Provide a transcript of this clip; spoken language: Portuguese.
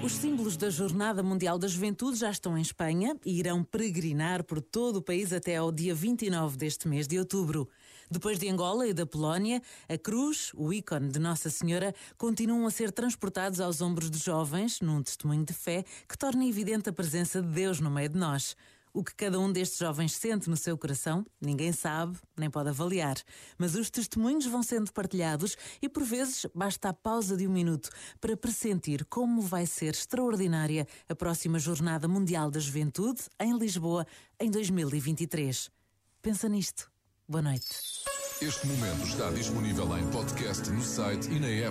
Os símbolos da Jornada Mundial da Juventude já estão em Espanha e irão peregrinar por todo o país até ao dia 29 deste mês de outubro. Depois de Angola e da Polónia, a cruz, o ícone de Nossa Senhora, continuam a ser transportados aos ombros de jovens, num testemunho de fé que torna evidente a presença de Deus no meio de nós. O que cada um destes jovens sente no seu coração, ninguém sabe, nem pode avaliar. Mas os testemunhos vão sendo partilhados e, por vezes, basta a pausa de um minuto para pressentir como vai ser extraordinária a próxima Jornada Mundial da Juventude em Lisboa em 2023. Pensa nisto. Boa noite. Este momento está disponível em podcast no site e na app.